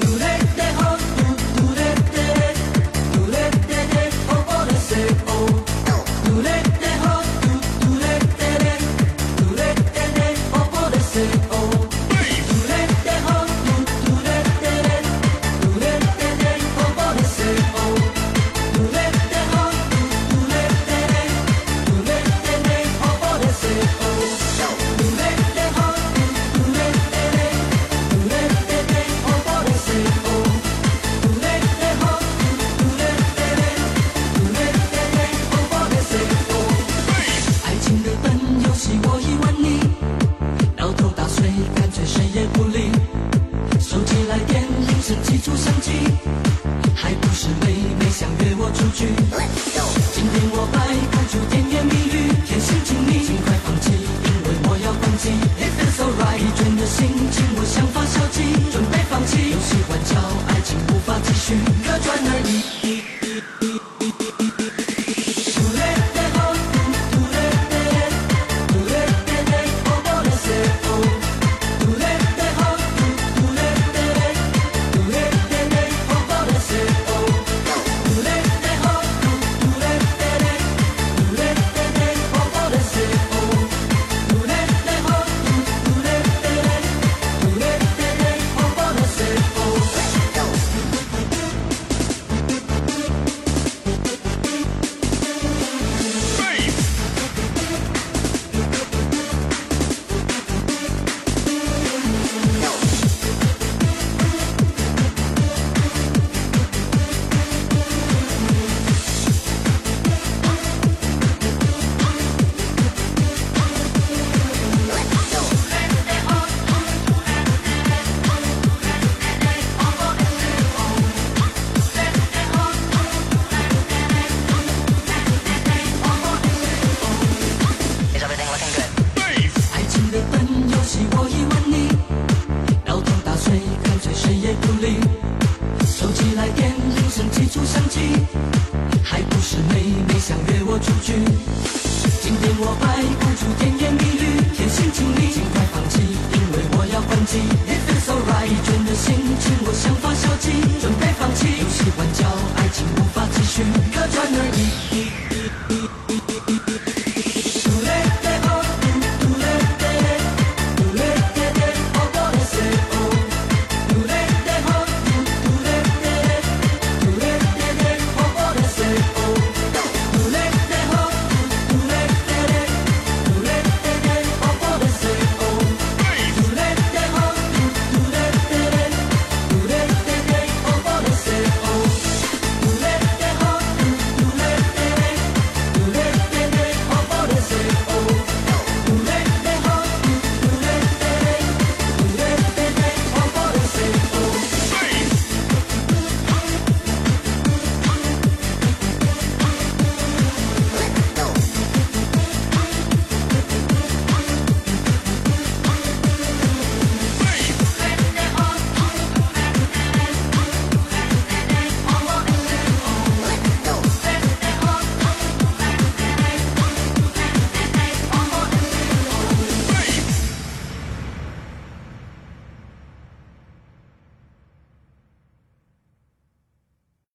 Durette 几处相机还不是妹妹想约我出去。今天我把你想约我出去？今天我摆不出甜言蜜语，甜心请你尽快放弃，因为我要关机。If it's alright，倦的心情我想发消极，准备放弃。游戏玩角，爱情无法继续，可转的。